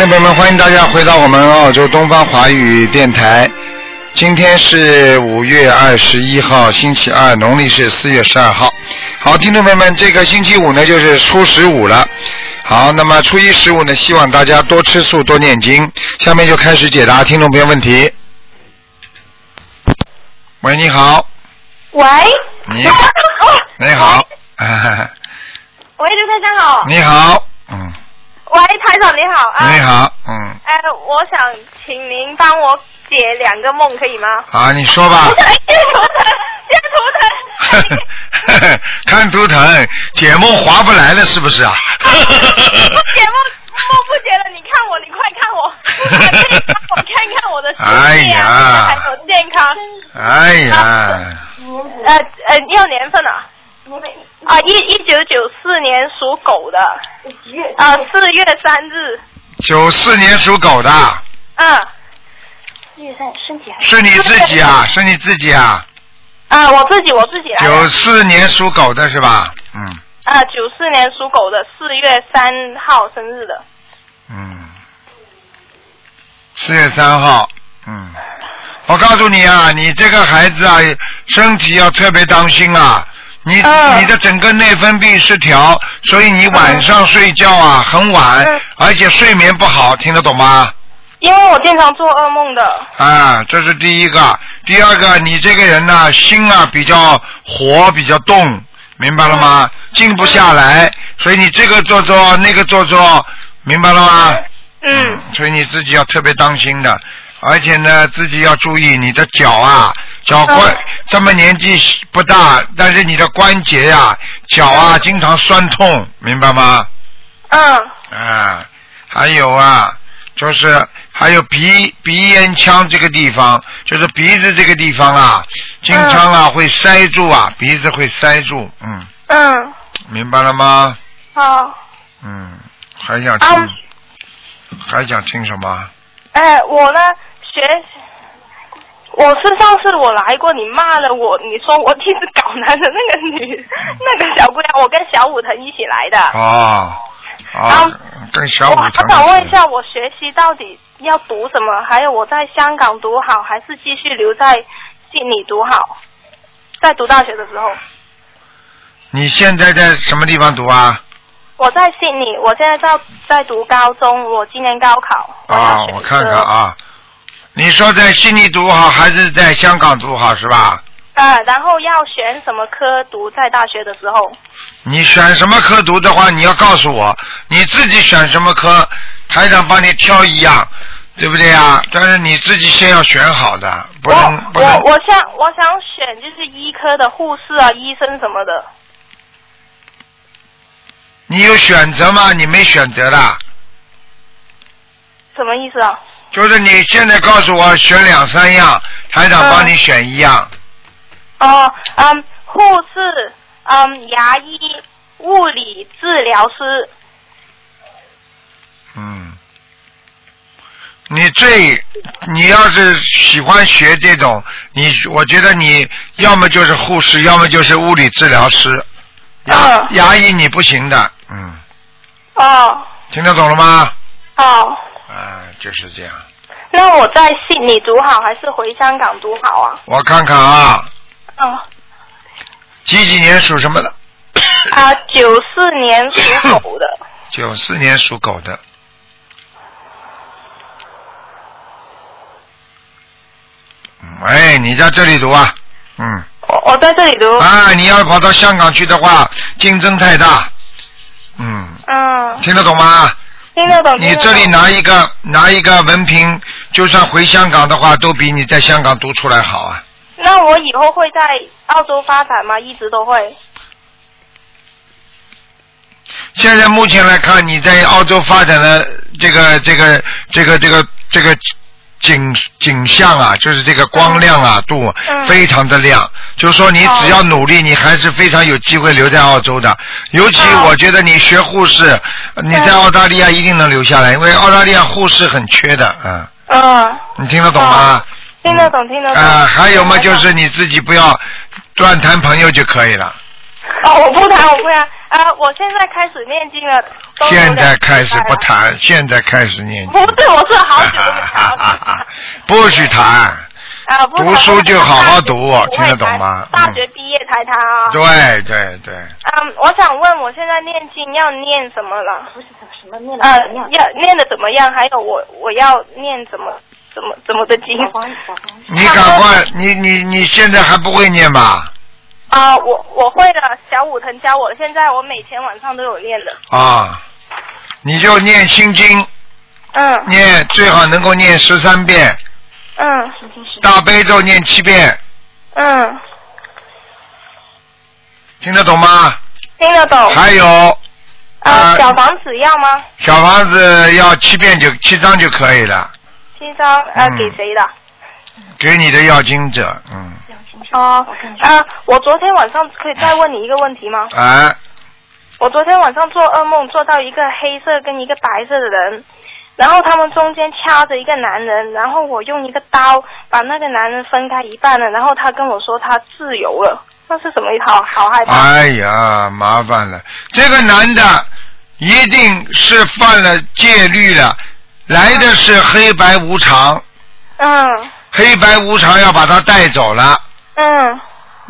听众朋友们，欢迎大家回到我们澳洲东方华语电台。今天是五月二十一号，星期二，农历是四月十二号。好，听众朋友们，这个星期五呢就是初十五了。好，那么初一十五呢，希望大家多吃素，多念经。下面就开始解答听众朋友问题。喂，你好。喂。你。你好。喂，刘先生好。你好。嗯。喂，台长你好啊！你好，嗯。哎，我想请您帮我解两个梦，可以吗？啊，你说吧。解图腾，解图腾。看图腾，解梦划不来了，是不是啊？不解梦，梦不解了。你看我，你快看我，我看看我的事业啊，还有健康。哎呀。呃呃，要年份啊。啊，一一九九四年属狗的，啊，四月三日。九四年属狗的。嗯。四月三，身体还是你自己啊？是你自己啊？啊，我自己，我自己。九四年属狗的是吧？嗯。啊，九四年属狗的，四月三号生日的。嗯。四月三号，嗯。我告诉你啊，你这个孩子啊，身体要特别当心啊。你你的整个内分泌失调，所以你晚上睡觉啊很晚，而且睡眠不好，听得懂吗？因为我经常做噩梦的。啊，这是第一个，第二个，你这个人呢，心啊比较活，比较动，明白了吗？静不下来，所以你这个做做，那个做做，明白了吗？嗯。所以你自己要特别当心的，而且呢，自己要注意你的脚啊。脚关这么年纪不大，但是你的关节呀、脚啊经常酸痛，明白吗？嗯。啊，还有啊，就是还有鼻鼻咽腔这个地方，就是鼻子这个地方啊，经常啊会塞住啊，鼻子会塞住，嗯。嗯。明白了吗？好。嗯，还想听？还想听什么？哎，我呢学。我是上次我来过，你骂了我，你说我一直搞男的那个女那个小姑娘，我跟小武藤一起来的。哦，啊，跟小武腾。我想问一下，我学习到底要读什么？还有我在香港读好，还是继续留在悉尼读好？在读大学的时候。你现在在什么地方读啊？我在悉尼，我现在在在读高中，我今年高考。啊，我看看啊。你说在悉尼读好还是在香港读好是吧？啊，然后要选什么科读在大学的时候？你选什么科读的话，你要告诉我，你自己选什么科，台长帮你挑一样，对不对啊？但是你自己先要选好的，不能不能。我我想我想选就是医科的护士啊，医生什么的。你有选择吗？你没选择的。什么意思啊？就是你现在告诉我选两三样，台长帮你选一样。哦，嗯，护士，嗯，牙医，物理治疗师。嗯，你最，你要是喜欢学这种，你我觉得你要么就是护士，要么就是物理治疗师。牙牙医你不行的，嗯。哦。听得懂了吗？哦。啊，就是这样。那我在悉尼读好，还是回香港读好啊？我看看啊。嗯。几几年属什么的？啊，九四年属狗的。九四年属狗的。哎，你在这里读啊？嗯。我我在这里读。啊，你要跑到香港去的话，竞争太大。嗯。嗯。听得懂吗？听得懂。你这里拿一个拿一个文凭，就算回香港的话，都比你在香港读出来好啊。那我以后会在澳洲发展吗？一直都会。现在目前来看，你在澳洲发展的这个这个这个这个这个。景景象啊，就是这个光亮啊度非常的亮，就是说你只要努力，你还是非常有机会留在澳洲的。尤其我觉得你学护士，你在澳大利亚一定能留下来，因为澳大利亚护士很缺的，嗯。嗯。你听得懂吗？听得懂，听得懂。啊，还有嘛，就是你自己不要乱谈朋友就可以了。哦，我不谈，我不谈。啊，我现在开始念经了。现在开始。不谈，现在开始念经。不对，我是好久都没 谈。不许谈。啊，不读书就好好读听得懂吗大嗯学毕业才谈啊。对对对，嗯，我想问，我现在念经要念什么了？不是什么念呃的怎么样？，要念的怎么样？还有我我要念怎么怎么怎么的经？你赶快，你你你现在还不会念吧？啊、我我会的，小武藤教我，现在我每天晚上都有念的。啊，你就念心经，嗯念最好能够念十三遍，嗯大悲咒念七遍，嗯，听得懂吗？听得懂。还有呃，啊小房子要吗？小房子要七遍就七张就可以了，七张呃嗯给谁的？给你的要经者，嗯。哦我看一下。啊，我昨天晚上可以再问你一个问题吗？啊，我昨天晚上做噩梦，做到一个黑色跟一个白色的人，然后他们中间掐着一个男人，然后我用一个刀把那个男人分开一半了，然后他跟我说他自由了，那是什么一套？好害怕。哎呀，麻烦了，这个男的一定是犯了戒律了，来的是黑白无常，嗯黑白无常要把他带走了。嗯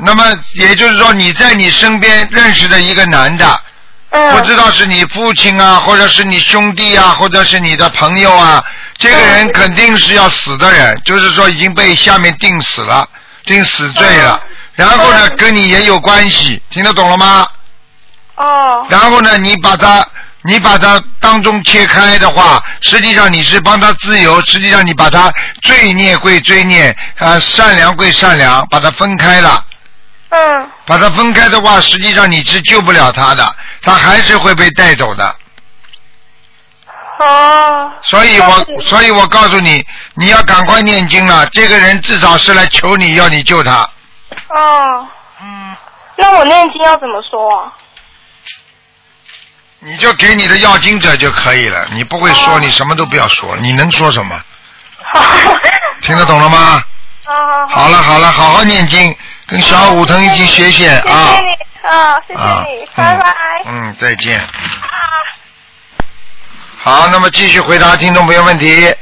那么也就是说，你在你身边认识的一个男的，嗯。不知道是你父亲啊，或者是你兄弟啊，或者是你的朋友啊，这个人嗯肯定是要死的人，就是说已经被下面定死了，定死罪了。然后呢，嗯跟你也有关系，听得懂了吗？哦然后呢，你把它，你把它当中切开的话，实际上你是帮他自由，实际上你把他罪孽归罪孽，啊、善良归善良，把它分开了。嗯把它分开的话，实际上你是救不了他的，他还是会被带走的。哦。所以我，所以我告诉你，你要赶快念经了。这个人至少是来求你要你救他。哦。嗯。那我念经要怎么说啊？你就给你的要经者就可以了。你不会说，哦你什么都不要说。你能说什么？听得懂了吗？好了好了，好好念经，跟小武藤一起学学啊谢你啊，谢啊谢你，拜拜。嗯嗯，再见。啊。好，那么继续回答听众朋友问题。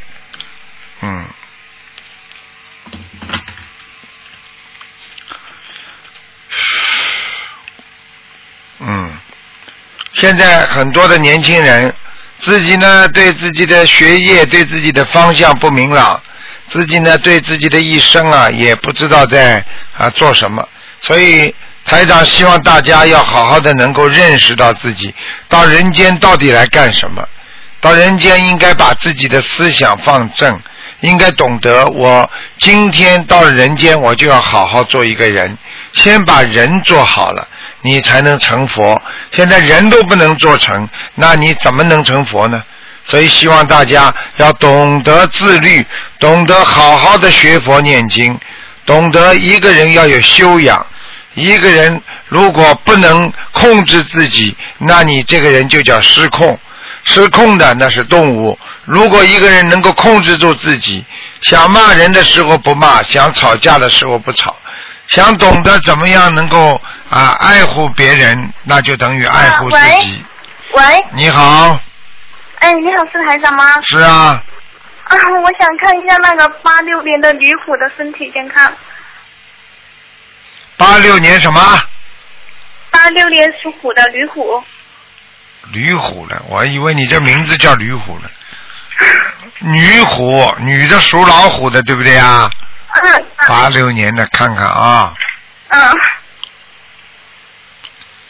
现在很多的年轻人，自己呢对自己的学业、对自己的方向不明朗，自己呢对自己的一生啊也不知道在啊做什么，所以台长希望大家要好好的能够认识到自己到人间到底来干什么。到人间应该把自己的思想放正，应该懂得我今天到了人间，我就要好好做一个人，先把人做好了，你才能成佛。现在人都不能做成，那你怎么能成佛呢？所以希望大家要懂得自律，懂得好好的学佛念经，懂得一个人要有修养。一个人如果不能控制自己，那你这个人就叫失控。失控的那是动物。如果一个人能够控制住自己，想骂人的时候不骂，想吵架的时候不吵，想懂得怎么样能够啊爱护别人，那就等于爱护自己。喂，你好，哎，你好，是台长吗？是啊，啊，我想看一下那个八六年的女虎的身体健康。八六年什么？八六年属虎的女虎。驴虎了，我以为你这名字叫驴虎了。女虎，女的属老虎的，对不对啊？嗯。八六年的，看看啊，嗯。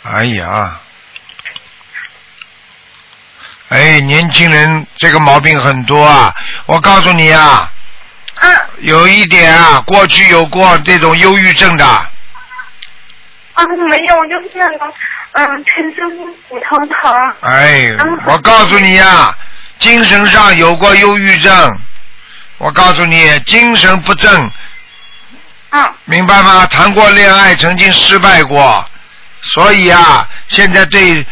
哎呀，哎，年轻人这个毛病很多啊！我告诉你啊，嗯。有一点啊，过去有过这种忧郁症的，啊，没有，就是那种，嗯，全身骨头疼。哎嗯，我告诉你呀、精神上有过忧郁症，我告诉你，精神不正，嗯。明白吗？谈过恋爱，曾经失败过，所以啊，现在对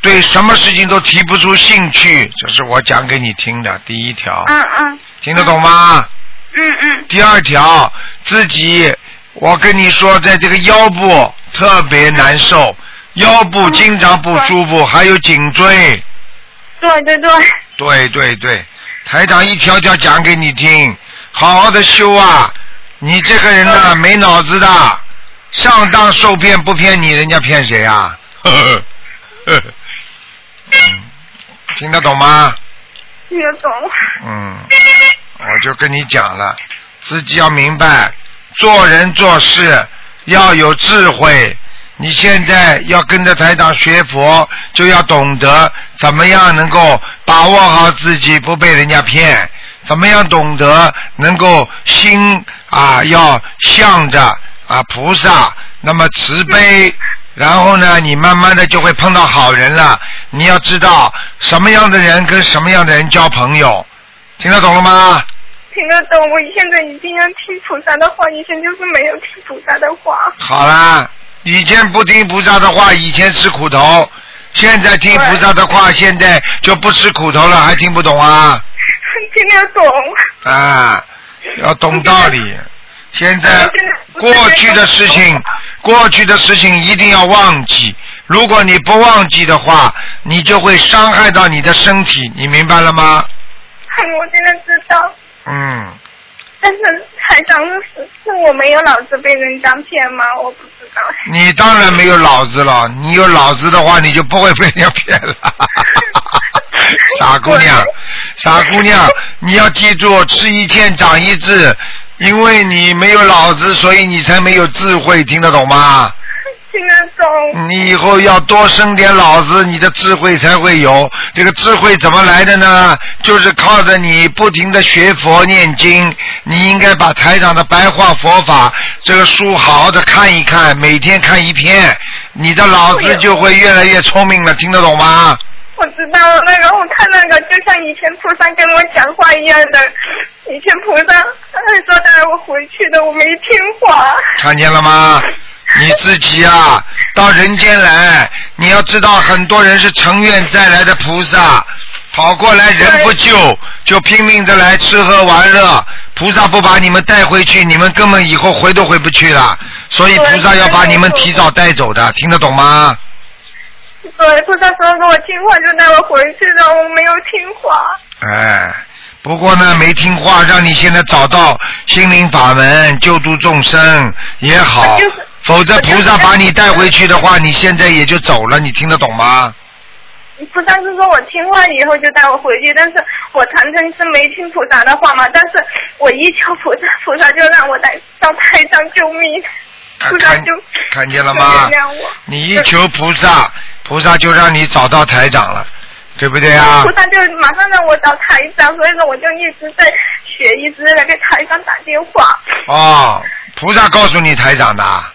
对什么事情都提不出兴趣，这是我讲给你听的第一条，嗯嗯。听得懂吗？嗯嗯。第二条，自己，我跟你说，在这个腰部特别难受，腰部经常不舒服，还有颈椎。对对对，对对对，台长一条条讲给你听，好好的修啊！你这个人呢，没脑子的，上当受骗不骗你，人家骗谁啊？呵呵呵呵嗯，听得懂吗？听得懂。嗯，我就跟你讲了，自己要明白，做人做事要有智慧。你现在要跟着台长学佛，就要懂得怎么样能够把握好自己，不被人家骗。怎么样懂得能够心啊，要向着啊菩萨，那么慈悲，然后呢，你慢慢的就会碰到好人了。你要知道什么样的人跟什么样的人交朋友，听得懂了吗？听得懂，我现在一定要听菩萨的话，以前就是没有听菩萨的话。好啦，以前不听菩萨的话，以前吃苦头，现在听菩萨的话，现在就不吃苦头了，还听不懂啊？听得懂。啊，要懂道理。现在过去的事情，过去的事情一定要忘记。如果你不忘记的话，你就会伤害到你的身体，你明白了吗？我现在知道，嗯，但 是台长是是我没有脑子被人家骗吗？我不知道。你当然没有脑子了。你有脑子的话，你就不会被人家骗了。傻姑娘，傻姑娘，你要记住，吃一堑长一智。因为你没有脑子，所以你才没有智慧，听得懂吗？听得懂。你以后要多生点脑子，你的智慧才会有。这个智慧怎么来的呢？就是靠着你不停的学佛念经。你应该把台长的白话佛法这个书好好的看一看，每天看一篇，你的脑子就会越来越聪明了。听得懂吗？我知道那个，我看那个就像以前菩萨跟我讲话一样的，以前菩萨说带我回去的，我没听话。看见了吗？你自己啊，到人间来，你要知道，很多人是成愿再来的菩萨，跑过来人不救，就拼命的来吃喝玩乐。菩萨不把你们带回去，你们根本以后回都回不去了。所以菩萨要把你们提早带走的，听得懂吗？对，菩萨说给我听话就带我回去的，我没有听话。哎，不过呢，没听话，让你现在找到心灵法门，救度众生也好。就是否则菩萨把你带回去的话，你现在也就走了，你听得懂吗？菩萨是说我听话以后就带我回去，但是我常常是没听菩萨的话嘛，但是我一求菩萨，菩萨就让我来到台上救命，啊菩萨看见了吗就原谅我？你一求菩萨，菩萨就让你找到台长了，对不对啊菩？萨就马上让我找台长，所以说我就一直在学，一直在给台长打电话。哦，菩萨告诉你台长的啊，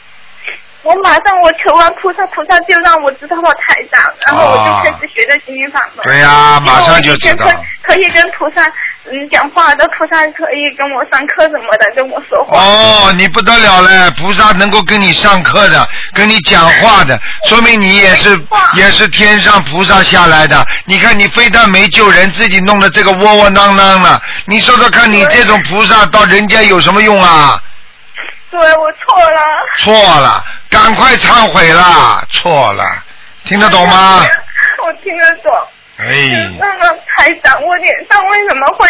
我马上我求完菩萨，菩萨就让我知道了台长，然后我就开始学的心灵法门。对呀、马上就知道。可可以跟菩萨嗯讲话的，菩萨可以跟我上课什么的，跟我说话。哦，你不得了了，菩萨能够跟你上课的，跟你讲话的，说明你也是也是天上菩萨下来的。你看你非但没救人，自己弄得这个窝窝囊囊的，你说说看，你这种菩萨到人间有什么用啊？对，我错了。错了，赶快忏悔啦！错了，听得懂吗？我听得懂。哎，那个台长，我脸上为什么会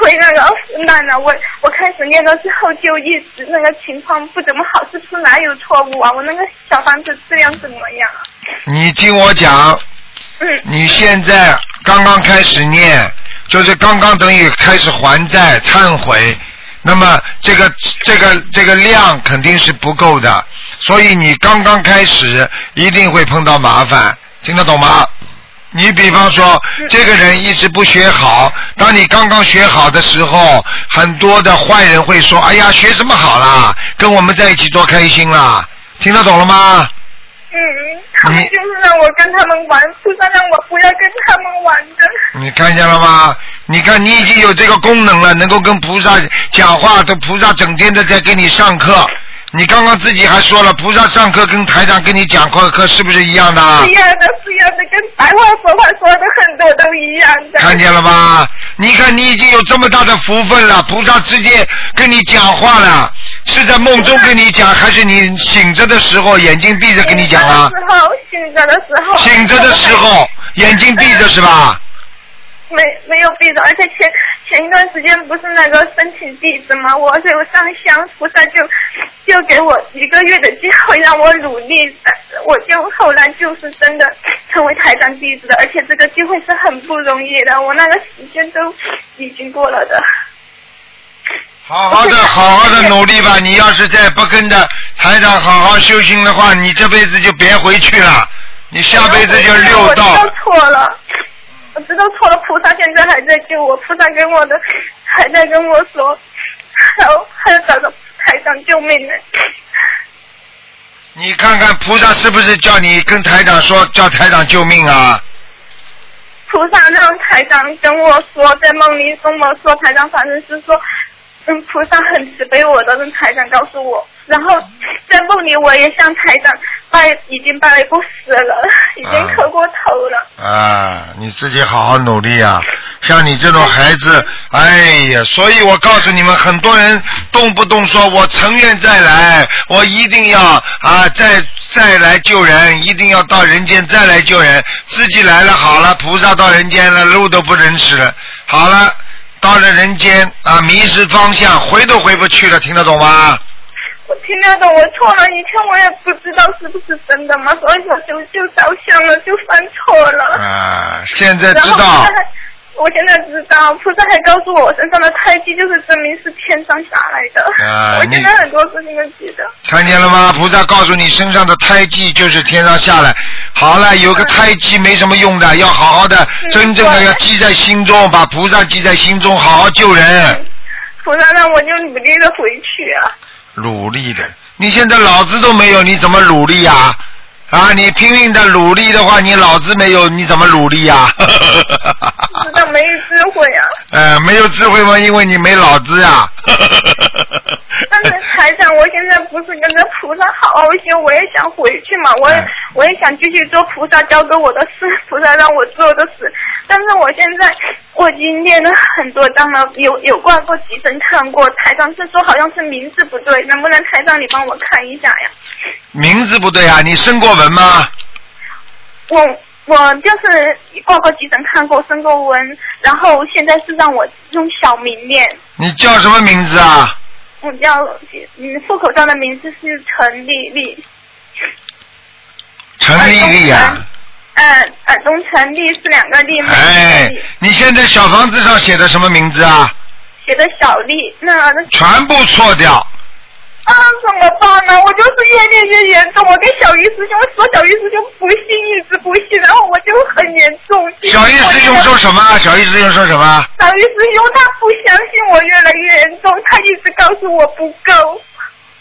会那个烂呢？我我开始念的时候就一直那个情况不怎么好，是不是哪有错误啊？我那个小房子质量怎么样啊？你听我讲，嗯，你现在刚刚开始念，就是刚刚等于开始还债、忏悔，那么这个这个这个量肯定是不够的，所以你刚刚开始一定会碰到麻烦，听得懂吗？你比方说，这个人一直不学好，当你刚刚学好的时候，很多的坏人会说：“哎呀，学什么好啦？跟我们在一起多开心啦！”听得懂了吗？嗯，他们就是让我跟他们玩，菩萨让我不要跟他们玩的。你看见了吗？你看你已经有这个功能了，能够跟菩萨讲话，这菩萨整天的在给你上课。你刚刚自己还说了，菩萨上课跟台长跟你讲课课是不是一样的？是一样的，是一样的，跟白话佛法说的很多都一样的。看见了吧？你看你已经有这么大的福分了，菩萨直接跟你讲话了。是在梦中跟你讲，还是你醒着的时候眼睛闭着跟你讲啊？醒着的时候，醒着的时候。醒着的时候，眼睛闭着是吧？没没有闭着，而且前前一段时间不是那个申请弟子吗，我就上香，菩萨就就给我一个月的机会让我努力，但是我就后来就是真的成为台长弟子的，而且这个机会是很不容易的，我那个时间都已经过了的。好好的，好好的努力吧。你要是再不跟着台长好好修行的话，你这辈子就别回去了，你下辈子就六道道。错了，我知道错了，菩萨现在还在救我，菩萨跟我的 还在跟我说，还要还要找到台长救命呢。你看看菩萨是不是叫你跟台长说，叫台长救命啊？菩萨让台长跟我说，在梦里跟我说，台长反正是说，嗯，菩萨很慈悲我的，让台长告诉我。然后在梦里我也向台长拜，已经拜了过死了，已经磕过头了。啊，你自己好好努力啊！像你这种孩子，哎呀，所以我告诉你们，很多人动不动说我成愿再来，我一定要啊再再来救人，一定要到人间再来救人，自己来了好了，菩萨到人间了，路都不认识了，好了，到了人间啊迷失方向，回都回不去了，听得懂吗？我听得懂，我错了。以前我也不知道是不是真的嘛，所以我就就着相了，就犯错了。啊，现在知道我现在知道，菩萨还告诉我，我身上的胎记就是证明是天上下来的。啊我现在很多事情都记得。看见了吗？菩萨告诉你，身上的胎记就是天上下来。好了，有个胎记没什么用的，要好好的，嗯真正的要记在心中，把菩萨记在心中，好好救人，菩萨让我就努力的回去啊。努力的。你现在脑子都没有，你怎么努力、啊？你拼命的努力的话，你脑子没有，你怎么努力呀、知道没有智慧啊。呃，没有智慧吗？因为你没脑子呀、但是台长，我现在不是跟着菩萨好好修，我也想回去嘛，我也、哎我也想继续做菩萨交给我的事，菩萨让我做的事。但是我现在我已经练了很多章了，有有挂过急诊看过，台长是说好像是名字不对，能不能台长你帮我看一下呀？名字不对啊，你生过文吗？我我就是挂过急诊看过生过文，然后现在是让我用小名念。你叫什么名字啊？我叫嗯，户口上的名字是陈丽丽。陈丽丽啊。嗯，耳东陈丽是两个丽，哎，你现在小房子上写的什么名字啊？写的小丽，那全部错掉。啊怎么办呢？我就是越练越严重，我跟小鱼师兄说，小鱼师兄不信，一直不信，然后我就很严重。小鱼师兄说什么？小鱼师兄说什么？小鱼师兄他不相信我越来越严重，他一直告诉我不够，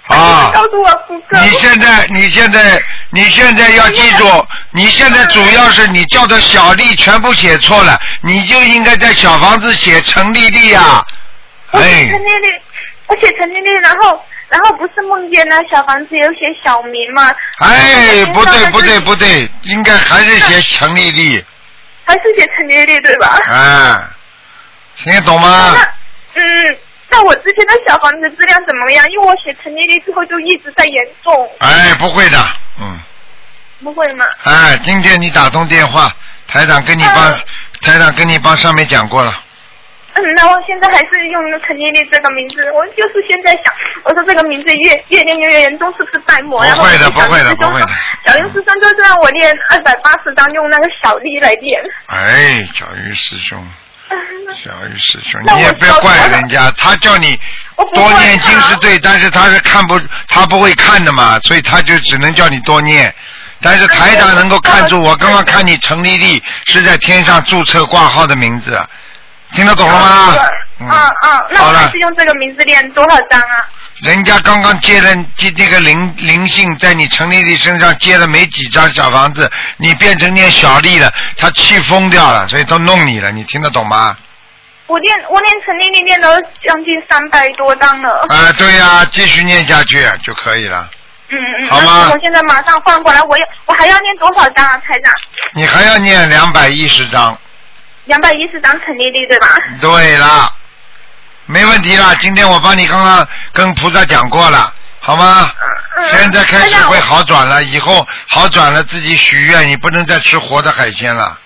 他一啊直告诉我不够。你现在，你现在，你现在要记住，你现在主要是你叫的小丽全部写错了，你就应该在小房子写陈丽丽呀。我写哎陈，丽丽，我写陈丽丽，然后然后不是梦见那小房子有写小名吗？哎，不对不对对，不对，应该还是写陈丽丽，还是写陈丽丽对吧？哎，听得懂吗？那嗯，那我之前的小房子质量怎么样？因为我写陈丽丽之后就一直在严重，哎，不会的，嗯。不会吗？哎，今天你打通电话，台长跟你帮，嗯台长跟你帮上面讲过了。嗯，那我现在还是用陈丽丽这个名字，我就是现在想，我说这个名字越越念越严重，是不是拜魔？不会的不会的不会的说小云师兄就是让我念二百八十张，用那个小丽来念。哎，小鱼师兄，嗯小鱼师兄，你也不要怪人家，他叫你多念经是对，但是他是看不，他不会看的嘛，所以他就只能叫你多念。但是台长能够看出，我刚刚看你陈丽丽是在天上注册挂号的名字，听得懂了吗？嗯嗯，那我还是，用这个名字练多少张啊？人家刚刚接了接那个灵灵性，在你陈丽丽身上接了没几张小房子，你变成念小丽了，他气疯掉了，所以都弄你了，你听得懂吗？我练我练陈丽丽练了将近三百多张了。啊，对呀、继续念下去就可以了。嗯嗯，好吗那我现在马上换过来，我要我还要念多少张啊，台长？你还要念两百一十章。两百一十张陈丽丽对吧？对啦，没问题啦。今天我帮你刚刚跟菩萨讲过了，好吗？嗯，现在开始会好转了，以后好转了，自己许愿，你不能再吃活的海鲜了。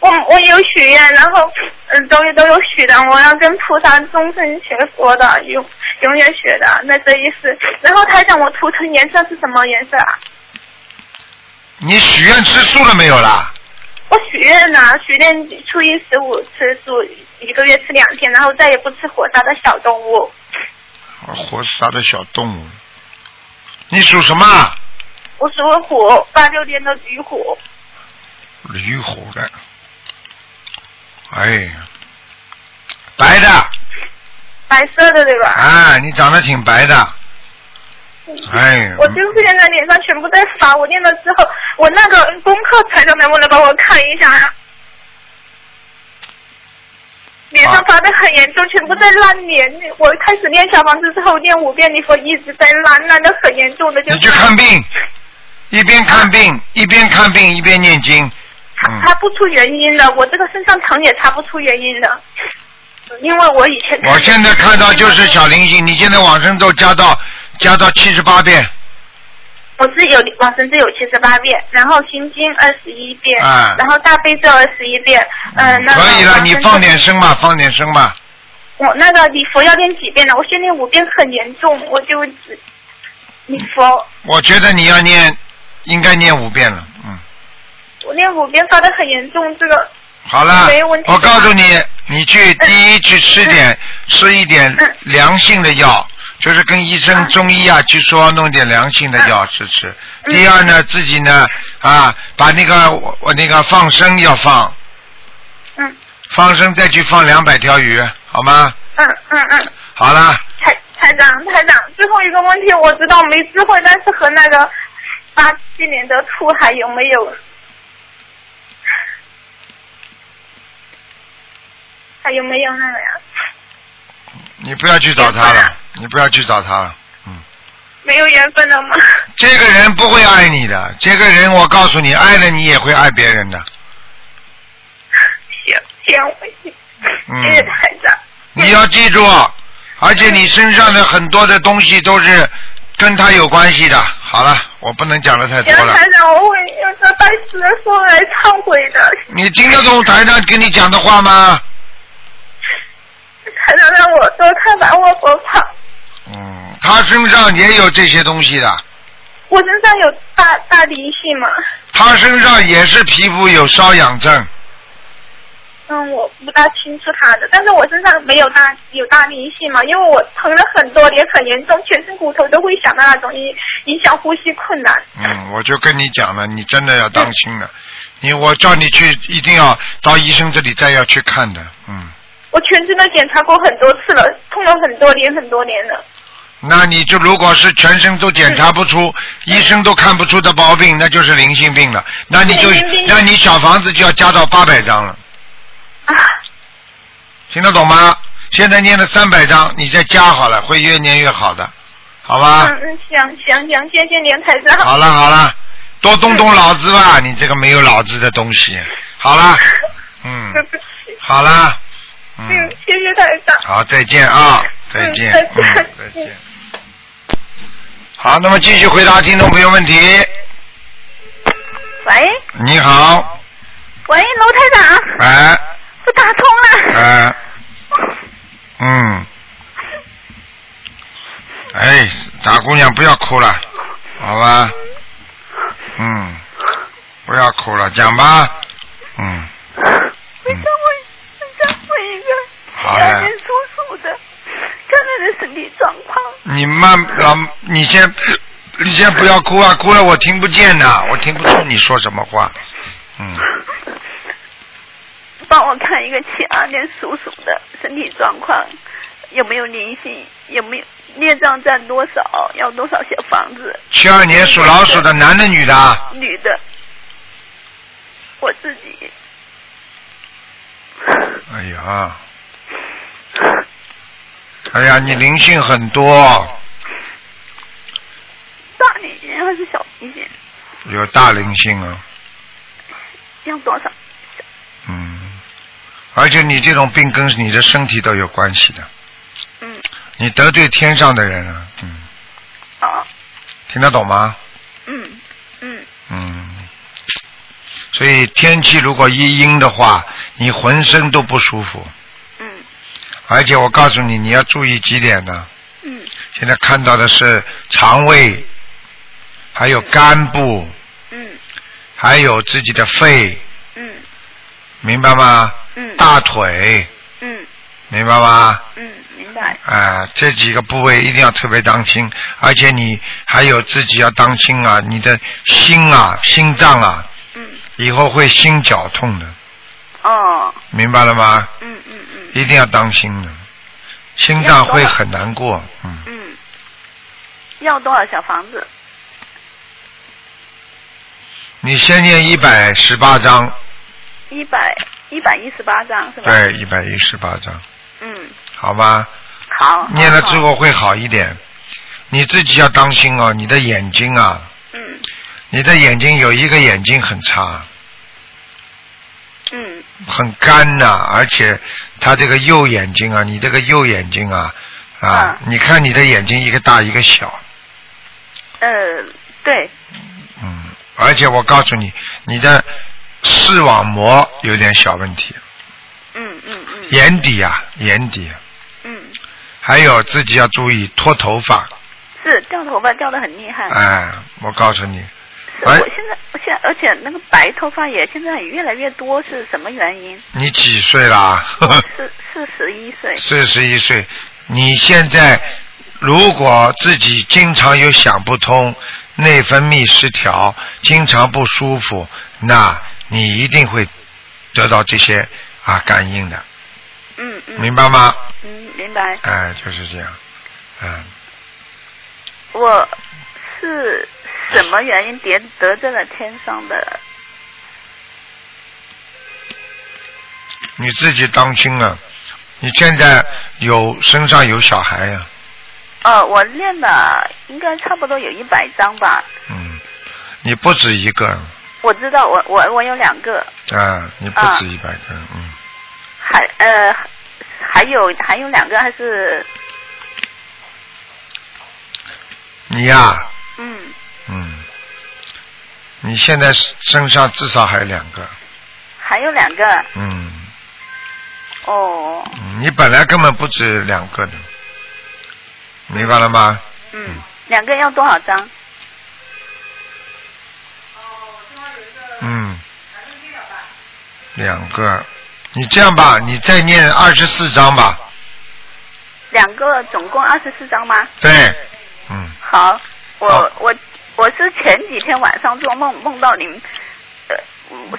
我我有许愿，然后嗯都有都有许的，我要跟菩萨终身学佛的，永永远学的，那这意思。然后他讲，我图腾颜色是什么颜色啊？你许愿吃素了没有啦？我许愿呐、许愿初一十五吃素，一个月吃两天，然后再也不吃活杀的小动物。活杀的小动物。你属什么？我属虎，八六年的驴虎。驴虎的。哎呀，白的，白色的对吧？啊，你长得挺白的。哎，我就是现在脸上全部在发，我练了之后，我那个功课材料能不能帮我看一下。呀、脸上发的很严重，全部在烂脸。我开始练小房子之后，练五遍你说一直在烂，烂的很严重的，就你去看病，一边看病一边看病一边念经。嗯。查不出原因的，我这个身上疼也查不出原因的，因为我以前我现在看到就是小灵性，你现在往生咒加到加到七十八遍，我是有往生咒有七十八遍，然后心经二十一遍，啊。然后大悲咒二十一遍，嗯、那可以了，你放点声吧，放点声吧。我那个礼佛要念几遍呢？我先念五遍很严重，我就只礼佛。我觉得你要念，应该念五遍了，嗯，我念五遍发的很严重，这个好了没问，题。我告诉你，你去第一去吃点吃一点嗯。良性的药，就是跟医生啊中医啊去说弄点良性的药吃吃。嗯第二呢，自己呢啊把那个我我那个放生要放，嗯放生再去放两百条鱼，好吗？嗯嗯嗯，好了，台台长台长，最后一个问题我知道没智慧，但是和那个八七年的兔还有没有？还有没有那个呀？你不要去找他了，你不要去找他了。嗯，没有缘分了吗？这个人不会爱你的，这个人我告诉你，爱了你也会爱别人的。行行，我谢嗯谢谢台长。你要记住，而且你身上的很多的东西都是跟他有关系的。好了，我不能讲的太多了行台。长，我会用这拜师的时候来忏悔的。你听得懂台长跟你讲的话吗？台长让我多看把握佛法。嗯，他身上也有这些东西的，我身上有大大灵性嘛？他身上也是皮肤有瘙痒症。嗯，我不大清楚他的，但是我身上没有大有大灵性嘛，因为我疼了很多年，很严重，全身骨头都会响的那种，影影响呼吸困难。嗯，我就跟你讲了，你真的要当心了。你我叫你去，一定要到医生这里再要去看的。嗯，我全身都检查过很多次了，痛了很多年很多年了。那你就如果是全身都检查不出，医生都看不出的毛病，那就是灵性病了。那你就那你小房子就要加到八百张了，啊，听得懂吗？现在念了三百张，你再加好了，会越念越好的，好吧？嗯嗯，行行行，谢谢您台长。好了好了，多动动脑子吧，你这个没有脑子的东西。好了，嗯，对不起，好了，嗯。嗯，，谢谢台长。好，再见啊，再见，嗯再嗯见，再见。好，那么继续回答听众朋友问题。喂？你好，喂，楼台长，哎。我打通了。哎，嗯，哎，大姑娘不要哭了，好吧？嗯，不要哭了，讲吧。嗯，我想问，我想问一个好的，看他的身体状况。你慢老，你先，你先不要哭啊，哭了我听不见的，我听不出你说什么话。嗯，帮我看一个七二年属鼠的身体状况，有没有灵性？有没有孽障占多少？要多少小房子？七二年属老鼠的男的女的啊？女的，我自己。哎呀，哎呀，你灵性很多，大灵性还是小灵性？有大灵性啊，要多少？嗯，而且你这种病跟你的身体都有关系的，嗯。你得罪天上的人了，嗯，哦，听得懂吗？嗯嗯。嗯，所以天气如果一阴的话，你浑身都不舒服，嗯而且我告诉你，你要注意几点呢？嗯现在看到的是肠胃，还有肝部，嗯还有自己的肺，嗯明白吗？嗯大腿，嗯明白吗？嗯，明白。啊、这几个部位一定要特别当心，而且你还有自己要当心啊，你的心啊、心脏啊，嗯以后会心绞痛的，哦明白了吗？嗯一定要当心的，心脏会很难过，嗯，嗯，要多少小房子？你先念一百十八章，一百一百一十八章是吧？。对，一百一十八章，嗯，好吧？好。念了之。后会好一点，你自己要当心哦，你的眼睛啊，嗯你的眼睛有一个眼睛很差，嗯很干呐、而且他这个右眼睛啊，你这个右眼睛啊，啊，嗯。你看你的眼睛一个大一个小，呃，对，嗯，而且我告诉你，你的视网膜有点小问题，嗯嗯嗯。眼底啊，眼底，嗯，还有自己要注意脱头发，是掉头发掉的很厉害。哎，我告诉你，我现在，我现在，而且那个白头发也现在也越来越多，是什么原因？你几岁啦？四四十一岁。四十一岁，你现在如果自己经常有想不通、内分泌失调、经常不舒服，那你一定会得到这些啊感应的，嗯嗯。明白吗？嗯，明白。哎，就是这样，嗯，我是什么原因得得罪了天上的？你自己当心啊！你现在有身上有小孩呀、呃，我练了应该差不多有一百张吧。嗯，你不止一个我知道，我我我有两个，啊，你不止一百个，嗯，还呃还有还有两个还是你呀、嗯嗯，你现在身上至少还有两个，还有两个？嗯，哦。嗯你本来根本不止两个的，明白了吗？嗯两个要多少张？嗯，两个，你这样吧，你再念二十四章吧，两个总共二十四张吗？对，嗯，好，我好。我我是前几天晚上做梦梦到您，呃，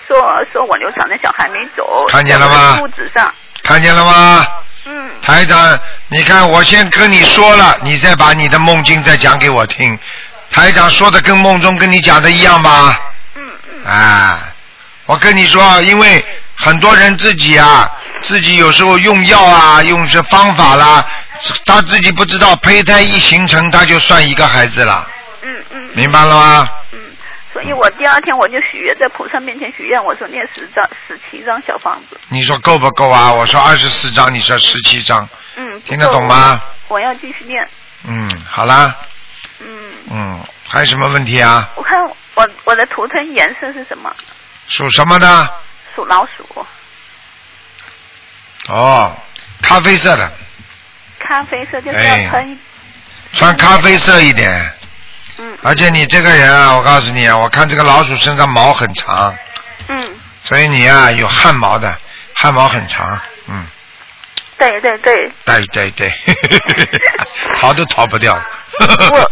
说说我流产的小孩没走，看见了吗肚子上，看见了吗？嗯台长，你看我先跟你说了，你再把你的梦境再讲给我听。台长说的跟梦中跟你讲的一样吧？嗯嗯啊，我跟你说，因为很多人自己啊，自己有时候用药啊，用些方法啦，他自己不知道，胚胎一形成，他就算一个孩子了，明白了吗？嗯，所以我第二天我就许愿，在菩萨面前许愿，我说念十张十七张小房子，你说够不够啊？我说二十四张，你说十七张，嗯，听得懂吗？我要继续念，嗯，好啦，嗯，嗯，还有什么问题啊？我看我我的图腾颜色是什么？属什么的？属老鼠，哦，咖啡色的，咖啡色就是哎要喷，穿咖啡色一点。嗯。而且你这个人啊，我告诉你啊，我看这个老鼠身上毛很长，嗯，所以你啊有汗毛的，汗毛很长，嗯，对对对，对对对，逃都逃不掉。我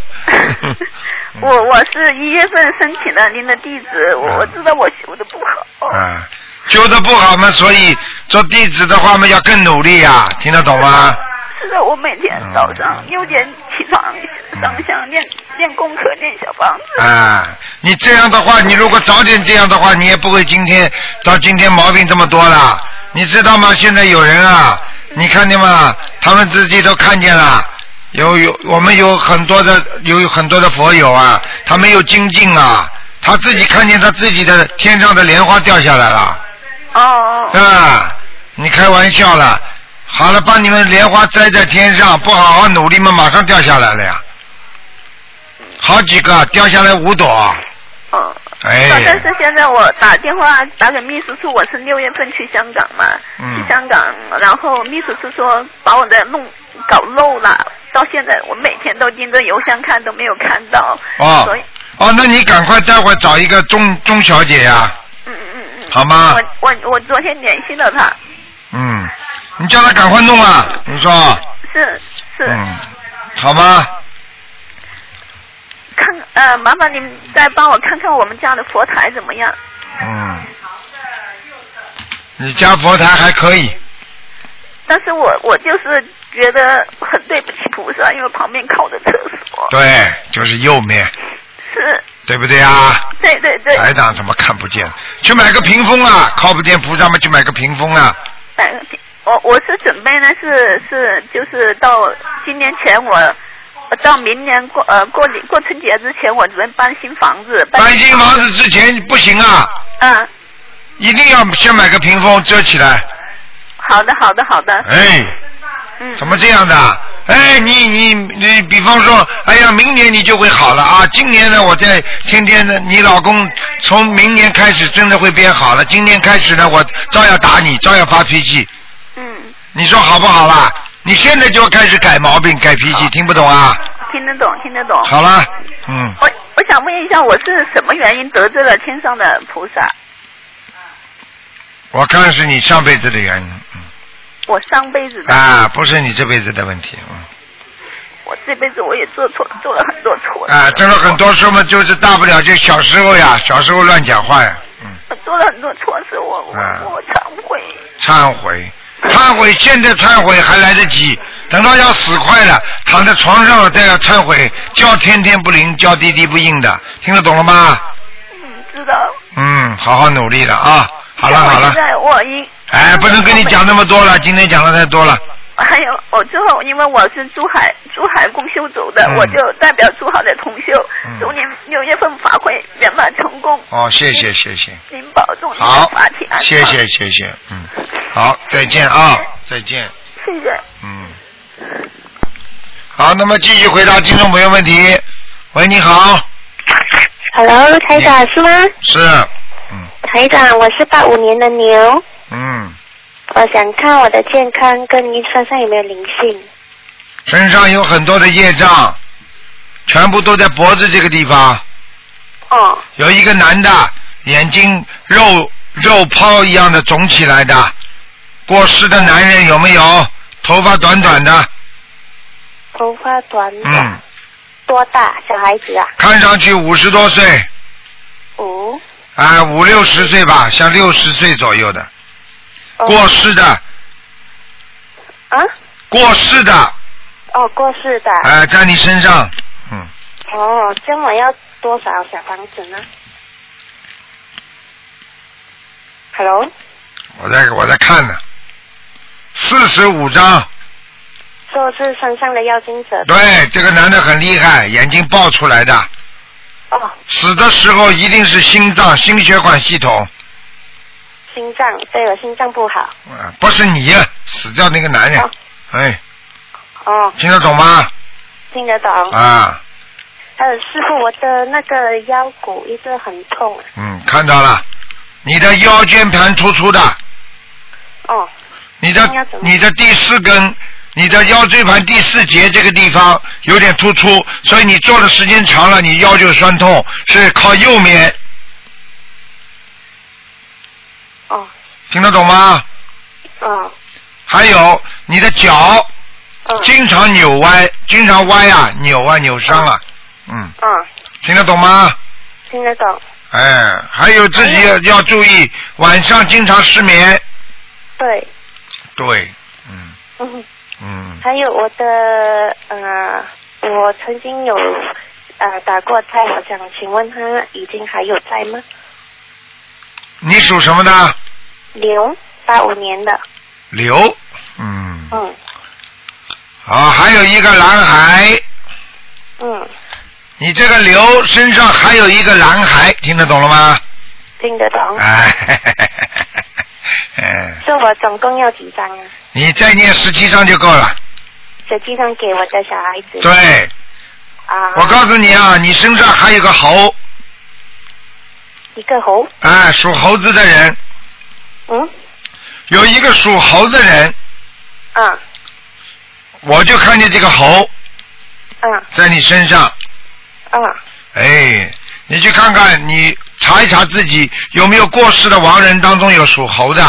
我我是一月份申请的您的地址，我嗯。我知道我修的不好。啊，修的不好嘛，所以做弟子的话嘛要更努力呀、听得懂吗？是的，我每天早上嗯六点起床上香练练功课练小房子。啊，你这样的话，你如果早点这样的话，你也不会今天到今天毛病这么多了。你知道吗？现在有人啊，你看见吗？他们自己都看见了。有有，我们有很多的有很多的佛友啊，他没有精进啊，他自己看见他自己的天上的莲花掉下来了，哦哦，啊，你开玩笑了。好了，把你们莲花栽在天上，不好好努力嘛，马上掉下来了呀。好几个掉下来五朵，嗯。哎但是现在我打电话打给秘书处，我是六月份去香港嘛，嗯。去香港，然后秘书处说把我的弄搞漏了，到现在我每天都盯着邮箱看，都没有看到。哦。所以，哦，那你赶快待会儿找一个钟钟小姐呀、嗯嗯嗯。好吗？我我我昨天联系了她，嗯，你叫他赶快弄啊，你说，是是。嗯，好吗？看呃，麻烦您再帮我看看我们家的佛台怎么样？嗯，你家佛台还可以，但是我我就是觉得很对不起菩萨，因为旁边靠着厕所。对，就是右面，是，对不对啊？对对对。台长怎么看不见？去买个屏风啊，靠不见菩萨嘛，去买个屏风啊。哎，我我是准备呢，是是就是到今年前我。我到明年过呃过年过春节之前，我准备搬新房子。搬新房子之前不行啊，嗯，一定要先买个屏风遮起来。好的好的好的。哎，嗯。怎么这样的？哎，你你你，比方说，哎呀，明年你就会好了啊！今年呢，我在天天的，你老公从明年开始真的会变好了。今年开始呢，我照样打你，照样发脾气。嗯。你说好不好啦？你现在就开始改毛病、改脾气，听不懂啊？听得懂，听得懂。好了，嗯。我我想问一下，我是什么原因得罪了天上的菩萨？我看是你上辈子的原因，嗯。我上辈子的。啊，不是你这辈子的问题，嗯。我这辈子我也做错，做了很多错。啊，做了很多事嘛，就是大不了就小时候呀，小时候乱讲话呀，嗯。我做了很多错事，我我、啊、我忏悔。忏悔。忏悔，现在忏悔还来得及，等到要死快了，躺在床上了再要忏悔，叫天天不灵，叫地地不应的，听得懂了吗？嗯，知道。嗯，好好努力了啊！好了好了。现在我一。哎，不能跟你讲那么多了，今天讲的太多了。还有，我最后因为我是珠海珠海共修组的，嗯、我就代表珠海的同修，祝您六月份法会圆满成功。哦，谢谢谢谢。您保重您好的法体安，谢谢谢谢，嗯，好，再见啊，再见。谢谢。嗯。好，那么继续回答听众朋友问题。喂，你好。Hello，台长是吗？是。嗯。台长，我是八五年的牛。嗯。我想看我的健康跟你身上有没有灵性。身上有很多的业障，全部都在脖子这个地方。哦。有一个男的，眼睛肉肉泡一样的肿起来的，过世的男人有没有？头发短短的。头发短短。嗯。多大？小孩子啊？看上去五十多岁。五。啊，五六十岁吧，像六十岁左右的。过世的。啊？过世的。哦，过世的。哎，在你身上，嗯。哦，这我要多少小房子呢？Hello。我在我在看呢，四十五张。说是身上的妖精者。对，这个男的很厉害，眼睛爆出来的。哦。死的时候一定是心脏、心血管系统。心脏，对我心脏不好。啊，不是你死掉那个男人，哦、哎。哦。听得懂吗？听得懂。啊。还有师傅，我的那个腰骨一直很痛。嗯，看到了，你的腰间盘突出的。哦。你的你的第四根，你的腰椎盘第四节这个地方有点突出，所以你坐的时间长了，你腰就酸痛，是靠右面。听得懂吗？嗯。还有你的脚，嗯、经常扭歪，经常歪啊，扭啊，扭伤啊，嗯。嗯。听得懂吗？听得懂。哎，还有自己要要注意，晚上经常失眠。对。对，嗯。嗯。嗯。还有我的呃，我曾经有呃打过胎，我想请问他已经还有在吗？你属什么的？牛，八五年的。刘，嗯。嗯。好，还有一个男孩。嗯。你这个刘身上还有一个男孩，听得懂了吗？听得懂。哎，嗯，所以我总共要几张啊？你再念十七张就够了。实际上给我的小孩子。对，啊。我告诉你啊，你身上还有个猴，一个猴。哎，属猴子的人，嗯。有一个属猴的人，啊我就看见这个猴啊在你身上，啊哎，你去看看，你查一查自己有没有过世的亡人当中有属猴的，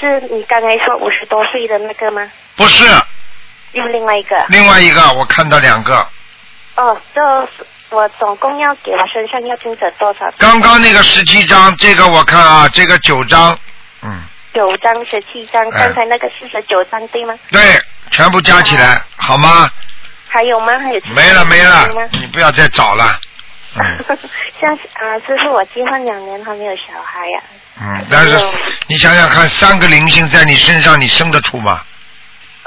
是你刚才说五十多岁的那个吗？不是，又另外一个。另外一个我看到两个，哦，这我总共要给他身上要听者多少？刚刚那个十七张，这个我看啊，这个九张，嗯，九张、十七张，哎刚才那个四十九张对吗？对，全部加起来，好吗？还有吗？还有没了没了吗？，你不要再找了，嗯 像啊，师傅，我结婚两年还没有小孩呀、嗯，但是你想想看，三个灵性在你身上，你生得出吗？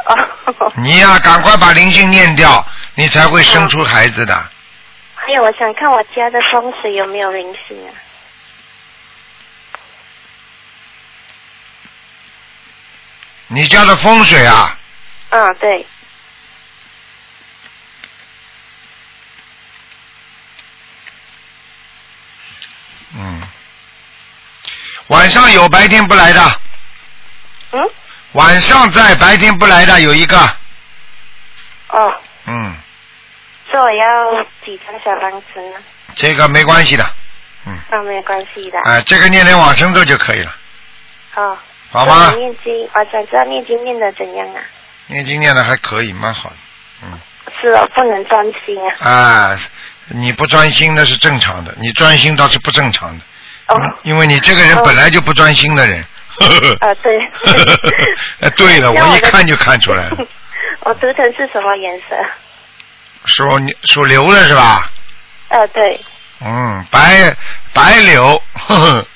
哦，你呀、赶快把灵性念掉，你才会生出孩子的。还有，我想看我家的风水有没有灵性啊？你家的风水啊，啊，对，嗯，晚上有，白天不来的。嗯。晚上在，白天不来的有一个，哦，嗯，这我要几张小房子呢？这个没关系的，嗯啊，没关系的。哎、这个念念往生咒就可以了，哦。好吗？念经，我想知道念经念的怎样啊？念经念的还可以，蛮好的，嗯，是哦，不能专心啊。啊，你不专心那是正常的，你专心倒是不正常的，哦。因为你这个人本来就不专心的人。啊，对。呃，对了，我一看就看出来了，我图腾是什么颜色？属你属牛的是吧？呃，对，嗯，白白柳，呵呵，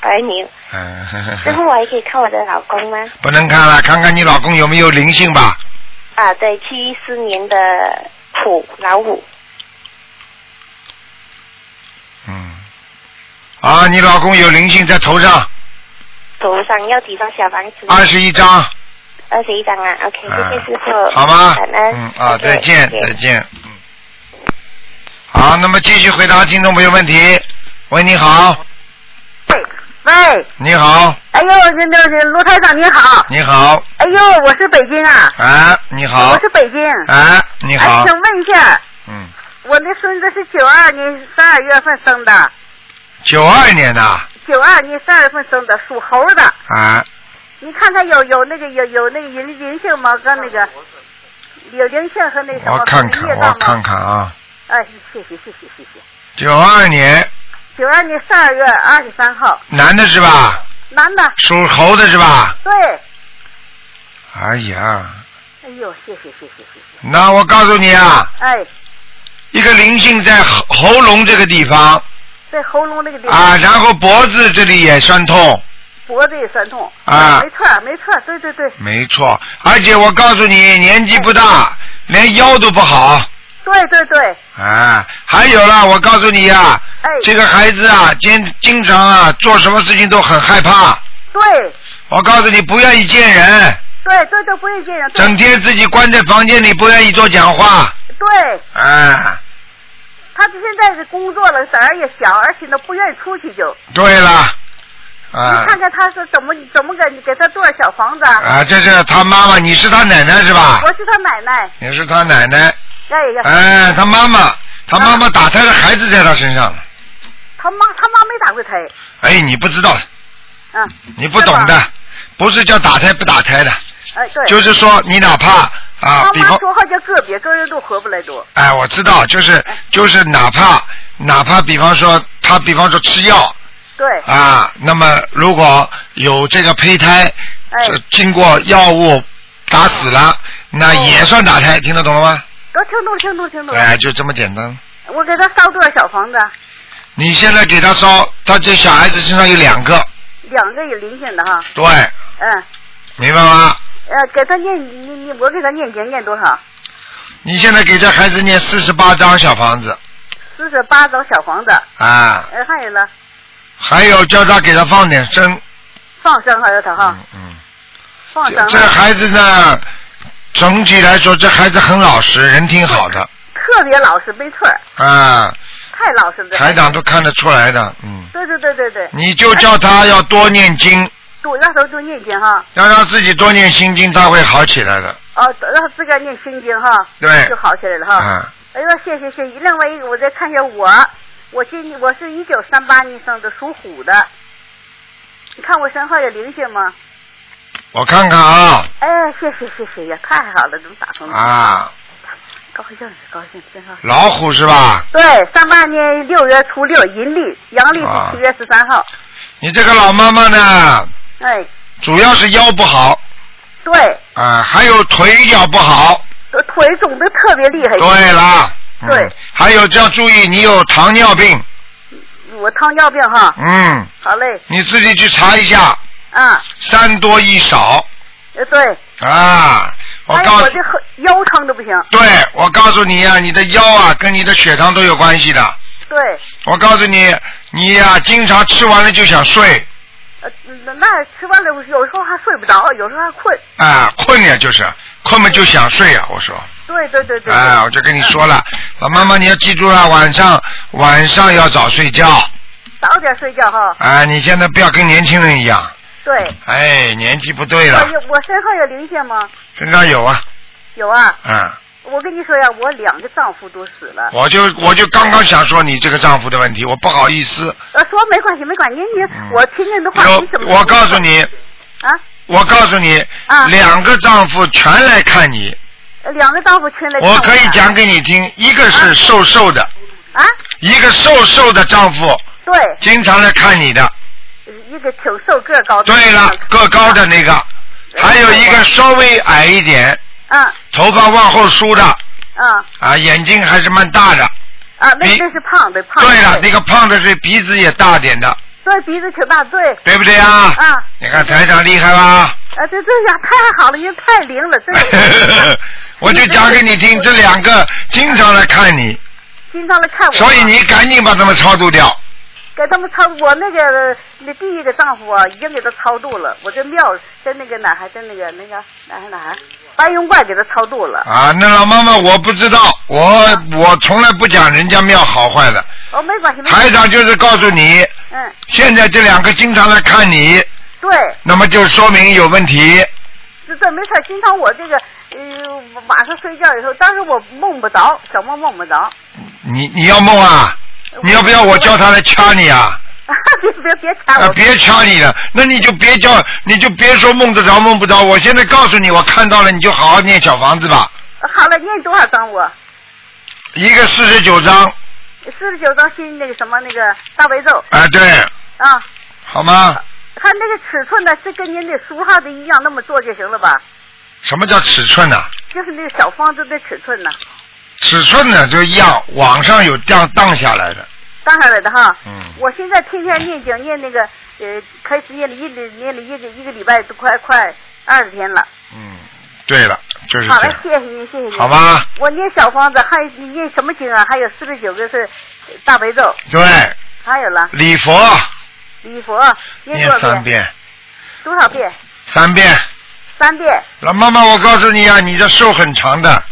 白牛。嗯，呵呵师傅，我还可以看我的老公吗？不能看了，看看你老公有没有灵性吧。啊，对，七四年的虎老虎。嗯，啊，你老公有灵性在头上，头上要几张小房子？二十一张，二十一张啊，OK，啊谢谢师傅。好吗？感恩。嗯啊，再见再见。嗯。好，那么继续回答听众朋友问题。喂，你好，喂，你好，哎呦，那那那卢台长你好，你好，哎呦，我是北京啊，啊，你好。我，是北京，啊，你好。哎，，想问一下，嗯，我那孙子是九二年十二月份生的，九二年的，九二年十二月份生的，属猴的，啊，你看他有有那个有有那个灵灵性吗？跟那个有灵性和那什么我看看，我看看啊，哎，谢谢谢谢谢谢。九二年，九二年十二月二十三号，男的是吧？男的，属猴的是吧？对，哎呀，哎呦，谢谢谢谢谢谢，那我告诉你啊，哎，一个灵性在喉喉咙这个地方。在喉咙那个地方，啊，然后脖子这里也酸痛，脖子也酸痛，啊。没错没错，对对对，没错，而且我告诉你，年纪不大，连腰都不好对对对，啊。还有了，我告诉你呀、哎，这个孩子啊，经经常啊做什么事情都很害怕。对。我告诉你，不愿意见人，对对对，不愿意见人，整天自己关在房间里，不愿意做讲话。对，啊，他现在是工作了，胆儿也小，而且呢不愿意出去就，对了，啊。你看看他是怎么怎么给给他多少小房子？啊，这是他妈妈，你是他奶奶是吧？我？是他奶奶，你是他奶奶，哎他妈妈，他妈妈打胎的孩子在他身上了。他妈他妈没打过胎，哎，你不知道，嗯，你不懂的，不是叫打胎不打胎的，哎对，就是说你哪怕啊，比方，妈说话叫个别，个人都合不来多，哎，我知道，就是就是哪怕哪怕比方说他比方说吃药对，啊，那么如果有这个胚胎，哎，经过药物打死了，那也算打胎，听得懂了吗？都听懂了听懂了听懂了，哎，就这么简单。我给他烧多少小房子？你现在给他烧，他这小孩子身上有两个，两个有灵性的哈，对，嗯，明白吗？呃，给他念你你我给他念经念多少？你现在给这孩子念四十八张小房子四十八张小房子，啊，呃，还有呢，还有叫他给他放点生，放生还有他哈嗯，嗯，放生这这孩子呢，总体来说，这孩子很老实，人挺好的特别老实，没错儿，啊，太老实了。台长都看得出来的，嗯，对对对对对，你就叫他要多念经，多让他多念经哈，要让自己多念心经，他会好起来的，哦，让他自个儿念心经哈，对就好起来了哈。啊，哎呦，谢谢谢谢。另外一个，我再看一下我，我今我是一九三八年生的，属虎的。你看我身后有灵性吗？我看看啊，哎，谢谢谢谢也，太好了，能打通。啊，高兴高兴，真好。老虎是吧？对，上半年六月初六，阴历，阳历啊是七月十三号。你这个老妈妈呢，哎，主要是腰不好对，啊，还有腿脚不好。腿肿的特别厉害。对了，嗯对，还有要注意，你有糖尿病，我糖尿病哈。嗯，好嘞，你自己去查一下，啊，三多一少呃对，啊。我告诉还有我，这腰疼的不行。对我告诉你呀、你的腰啊跟你的血糖都有关系的。对，我告诉你，你呀、经常吃完了就想睡，呃，那那吃完了有时候还睡不着，有时候还困。啊，困呀就是，困嘛就想睡呀、我说，对对对对。哎，我就跟你说了，老妈妈你要记住了，晚上晚上要早睡觉，早点睡觉哈。啊，你现在不要跟年轻人一样，对。哎，年纪不对了，我我身上有灵性吗？身上有啊，有啊。嗯。我跟你说呀，我两个丈夫都死了。我就我就刚刚想说你这个丈夫的问题，我不好意思。呃，说没关系没关系，您您嗯我听你的话，你怎么？我告诉你，啊，我告诉你，啊两个丈夫全来看你，呃两个丈夫全来看我可以讲给你听，一个是瘦瘦的，啊，一个瘦瘦的丈夫对，经常来看你的。一个挺瘦个高的。对了，个高的那个，还有一个稍微矮一点，嗯头发往后梳的，嗯啊，眼睛还是蛮大的。啊，那比那是胖的胖的。对了，那个胖的是鼻子也大点的，对鼻子挺大，对。对不对啊？啊。你看台长厉害吧？啊，这这呀太好了，因为太灵了，这。我就讲给你听，这两个经常来看你，经常来看我。所以你赶紧把他们超度掉。给他们超，我那个那第一个丈夫啊，已经给他超度了。我这庙在那个哪还在那个那个哪还哪还白云观给他超度了。啊，那老妈妈我不知道，我我从来不讲人家庙好坏的，哦，没关系。台长就是告诉你，嗯，现在这两个经常来看你，对，那么就说明有问题。这这没事儿。经常我这个呃晚上睡觉以后，当时我梦不着，小梦梦不着。你你要梦啊？你要不要我叫他来掐你啊？别别别掐啊，我！别掐你了，那你就别叫，你就别说梦得着梦不着。我现在告诉你，我看到了，你就好好念小房子吧。好了，念多少张我？一个四十九章，四十九张新那个什么那个大悲咒啊，对，啊。好吗？它那个尺寸呢，是跟您的书号的一样，那么做就行了吧？什么叫尺寸呢、就是那个小方子的尺寸呢，尺寸呢就一样，网上有这样荡下来的。荡下来的哈。嗯我现在天天念经，念那个呃，开始念了一个念了一个一个礼拜，都快快二十天了。嗯，对了，就是好了，，谢谢您，谢谢您。好。吧？我念小方子，还念什么经啊？还有四十九个是大悲咒，对，还有了礼佛礼佛，念？三遍，多少遍？三遍。三遍。老妈妈，我告诉你啊，你的寿很长的，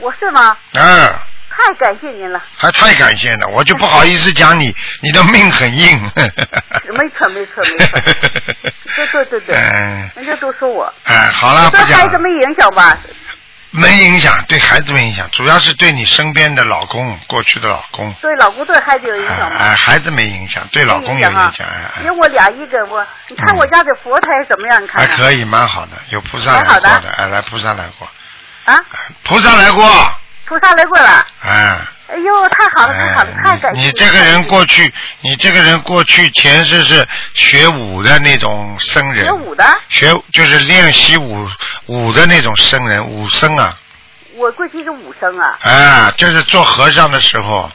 我是吗？嗯，太感谢您了，还太感谢了，我就不好意思讲你，你的命很硬。没错没错没错。对对对对，嗯，人家都说我。哎，好了，不对。孩子没影响吧？没影响，对孩子没影响，主要是对你身边的老公，过去的老公。对老公对孩子有影响吗？哎，孩子没影响，对老公有影哈响，哎因为我俩一个我，你看我家的佛台怎么样？你看看。还可以，蛮好的，有菩萨来过的，哎，来菩萨来过，啊，菩萨来过，菩萨来过了。哎，哎呦，太好了，太好了，太感谢你你这个人过去，你这个人过去前世是学武的那种僧人，学武的，学就是练习武武的那种僧人，武僧啊，我过去是武僧啊，啊，就是做和尚的时候，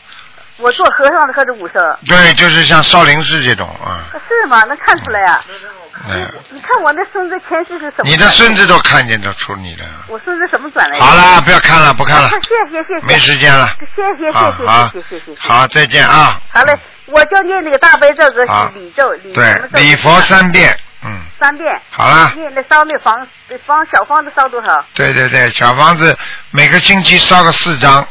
我做和尚的可是武僧，对，就是像少林寺这种啊，是吗？能看出来呀、嗯，你看我那孙子前世是什么？你的孙子都看见得出你的。我孙子什么转来的？好了，不要看了，不看了，谢谢谢谢，没时间了。谢谢谢谢谢谢谢谢。好，再见啊。好嘞，我就念那个大悲咒和好礼咒，礼什对？礼佛三遍，嗯。三遍。好了念那烧那房房小房子烧多少？对对对，小房子每个星期烧个四张。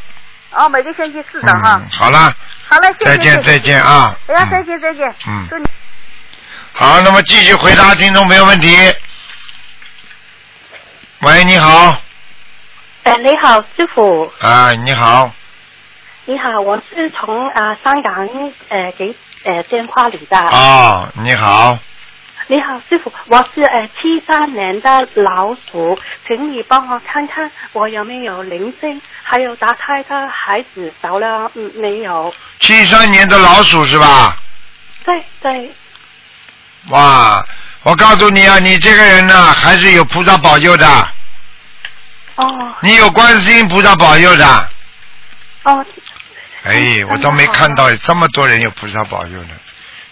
哦，每个星期四张哈嗯。，好了，好嘞，谢谢。再见再见啊。哎呀，嗯再见再见。嗯祝你好，那么继续回答听众朋友问题。喂，你好，哎，你好，师傅，啊，你好，你好，我是从啊、香港呃给呃电话里的。哦，你好，你好，师傅，我是呃七三年的老鼠，请你帮我看看我有没有灵性，还有打胎的孩子走了嗯没有？七三年的老鼠是吧？对对，哇，我告诉你啊，你这个人呢，还是有菩萨保佑的，哦。你有观世音菩萨保佑的。哦，哎，我都没看到这么多人有菩萨保佑的，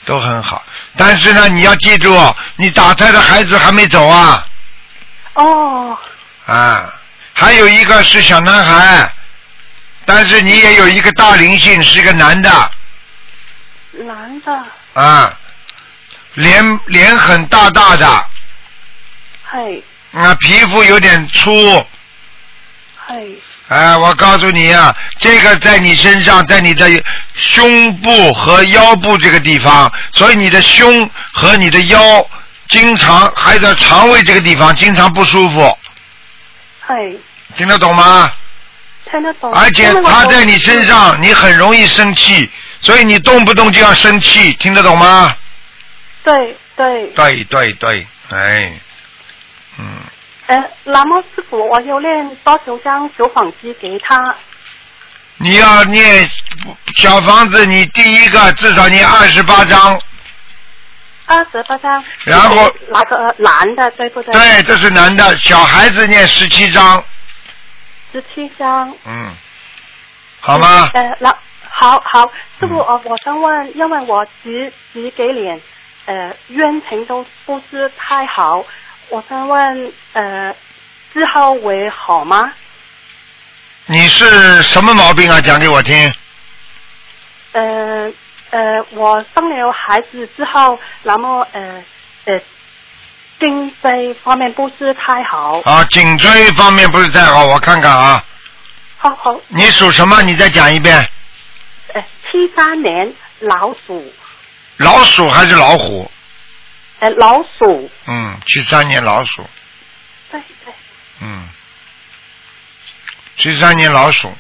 都很好。但是呢，你要记住，你打胎的孩子还没走啊。哦。啊，还有一个是小男孩，但是你也有一个大灵性，是个男的。男的，啊，脸脸很大大的，系啊，皮肤有点粗，系哎，我告诉你啊，这个在你身上，在你的胸部和腰部这个地方，所以你的胸和你的腰经常还在肠胃这个地方经常不舒服，系听得懂吗？听得懂。而且因为我它在你身上，你很容易生气，所以你动不动就要生气，听得懂吗？对对。对对对，哎，嗯，呃，那么师傅，我要念多少张小房子给他？你要念小房子，你第一个至少念二十八张，二十八张。然后哪个男的对不对？对，这是男的，小孩子念十七张，十七张。嗯，好吗？呃，那好好，师傅，嗯呃，我想问，因为我几几几年，呃，运程都不是太好，我想问，呃，之后为好吗？你是什么毛病啊？讲给我听。呃呃，我生了孩子之后，那么呃呃，颈椎方面不是太好。啊，颈椎方面不是太好，我看看啊。好好，你属什么？你再讲一遍。呃，七三年老鼠，老鼠还是老虎？哎，老鼠，嗯，七三年老鼠。对对，嗯，七三年老鼠。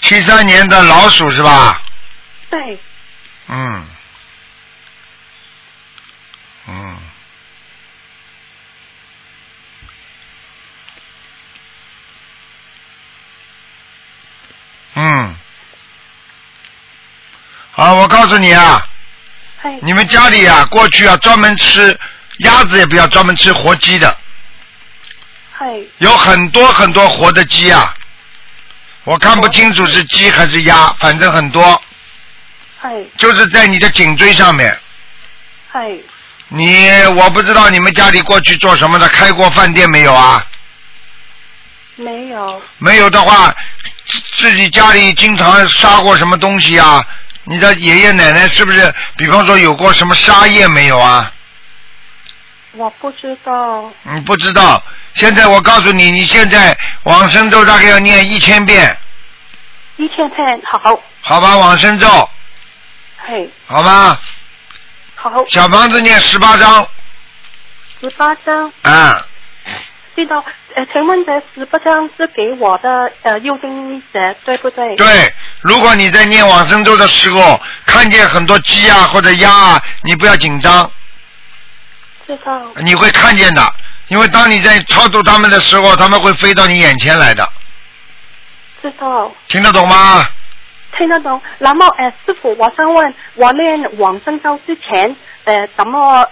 七三年的老鼠是吧？对，嗯，嗯，嗯，告诉你啊，你们家里啊，过去啊专门吃鸭子，也不要专门吃活鸡的，有很多很多活的鸡啊，我看不清楚是鸡还是鸭，反正很多，就是在你的颈椎上面。你我不知道你们家里过去做什么的，开过饭店没有啊？没有，没有的话，自自己家里经常杀过什么东西啊？你的爷爷奶奶是不是，比方说有过什么杀业没有啊？我不知道，你不知道。现在我告诉你，你现在往生咒大概要念一千遍，一千遍，好，好吧？往生咒，嘿，好吧？好，小房子念十八章，十八章，啊，知道。呃，请问这十八张是给我的呃右经者对不对？。对。如果你在念往生咒的时候看见很多鸡啊或者鸭啊，你不要紧张，知道，你会看见的。因为当你在超度他们的时候，他们会飞到你眼前来的，知道。听得懂吗？听得懂。那么，呃，师傅，我想问，我念往生咒之前，呃，怎么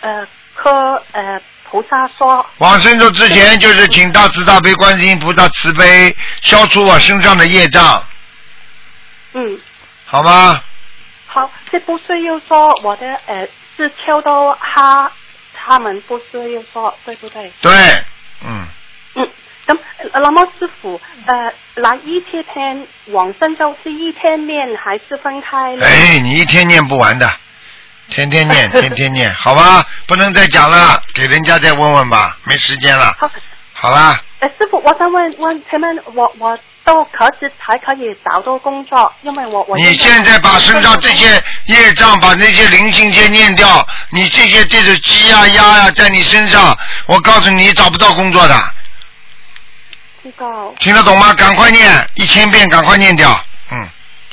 呃和呃菩萨说？往生咒之前就是请大慈大悲观世音菩萨慈悲，消除我身上的业障，嗯，好吗？好，这不是又说我的呃是敲到他，他们不是又说对不对？对，嗯，嗯，那么师傅，呃，那一千天往生咒是一天念还是分开呢？哎，你一天念不完的，天天念，天天念，好吧？不能再讲了，给人家再问问吧，没时间了。好，好啦，哎，师傅，我想問問，請問我我到何時才可以找到工作？因为我我你现在把身上这些业障，把那些灵性先念掉，你这些这种鸡呀鸭呀在你身上，我告诉你，找不到工作的，知道听得懂吗？赶快念，一千遍，赶快念掉，嗯。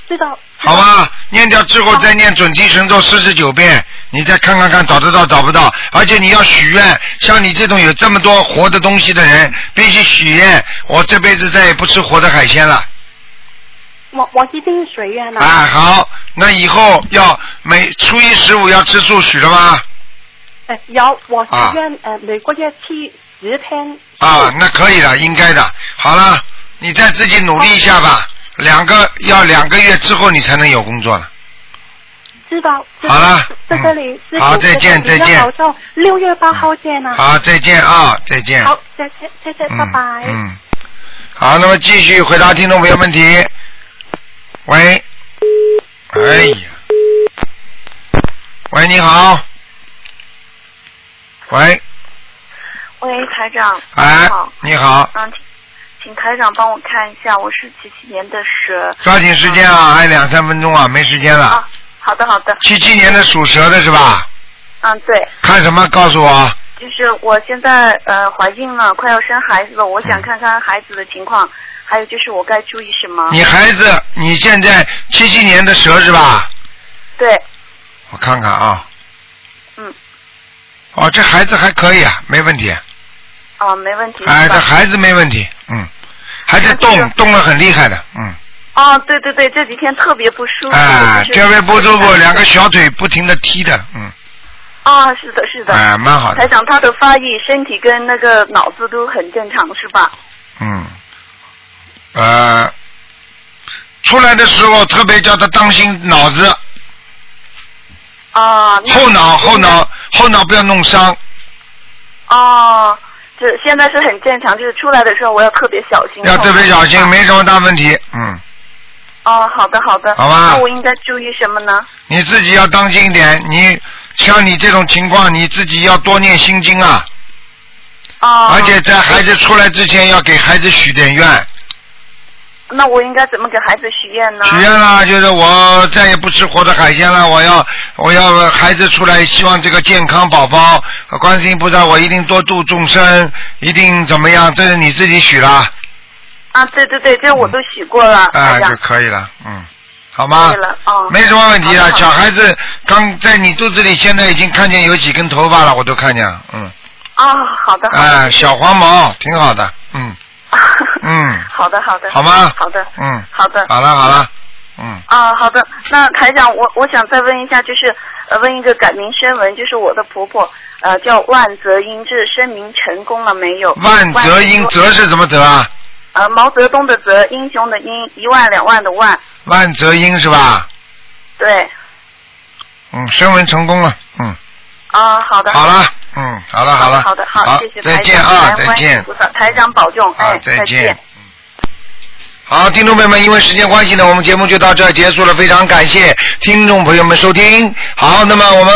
知道，好吧，念掉之后再念准提神咒四十九遍，你再看看看找得到找不到，而且你要许愿，像你这种有这么多活的东西的人，必须许愿，我这辈子再也不吃活的海鲜了。我我已經許願了。啊，好，那以后要每初一十五要吃素，许了嗎？誒，有我許啊呃每个月七十天。啊，那可以的，应该的。好了，你再自己努力一下吧，兩個要两个月之后你才能有工作了。知道。知道好了在这里。好再见再见保重，六月八号见啊。好，再见啊，再见。好，謝謝謝謝，拜拜。嗯，好，那么继续回答听众朋友问题。喂，哎呀，喂，你好，喂，喂，台长，哎你好，，你好，嗯，请请台长帮我看一下，我是七七年的蛇。抓紧时间啊，还有两三分钟啊，没时间了。啊，好的好的。七七年的属蛇的是吧？嗯，对，看什么？告诉我。就是我现在呃怀孕了，快要生孩子了，我想看看孩子的情况，还有就是我该注意什么。你孩子，你现在七七年的蛇是吧？对，我看看啊。嗯。哦，这孩子还可以啊，没问题。啊，没问题。哎，这孩子没问题，嗯，还在动，动了很厉害的，嗯。啊，对对对，这几天特别不舒服。哎，就是这位不舒服，两个小腿不停的踢的，嗯，啊，是的，是的。哎，蛮好的，台长，他的发育、身体跟那个脑子都很正常，是吧？嗯，呃，出来的时候特别叫他当心脑子，啊。那后脑后脑后脑不要弄伤，哦，这现在是很正常，就是出来的时候我要特别小心。要特别小心，没什么大问题，嗯，哦，好的好的。好吧那我应该注意什么呢？你自己要当心一点，你像你这种情况，你自己要多念心经啊，哦。而且在孩子出来之前要给孩子许点愿。那我应该怎么给孩子许愿呢？许愿啦，就是我再也不吃活的海鲜了，我要我要孩子出来，希望这个健康宝宝，观世音菩萨，我一定多度众生，一定怎么样？这是你自己许啦，啊，对对对，这我都许过了，啊、就。可以了，嗯，好吗哦。没什么问题的，好的好的小孩子刚在你肚子里，现在已经看见有几根头发了，我都看见了，嗯，哦，好的好的。哎、小黄毛，挺好的，嗯 嗯，好的好的。好吗好的。嗯，好的。好了好了，嗯，啊，好的。那台长，我我想再问一下，就是呃，问一个改名声文，就是我的婆婆呃叫万泽英，这声明成功了没有？万泽英，泽泽是怎么泽啊？呃毛泽东的泽，英雄的英，一万两万的万，万泽英是吧？对。嗯，升文成功了，嗯，啊，好的。好了，嗯，好了了，好的好的好，谢谢再见啊，再见台长保重，好哎，，再见。好，听众朋友们，因为时间关系呢，我们节目就到这儿结束了，非常感谢听众朋友们收听。好，那么我们。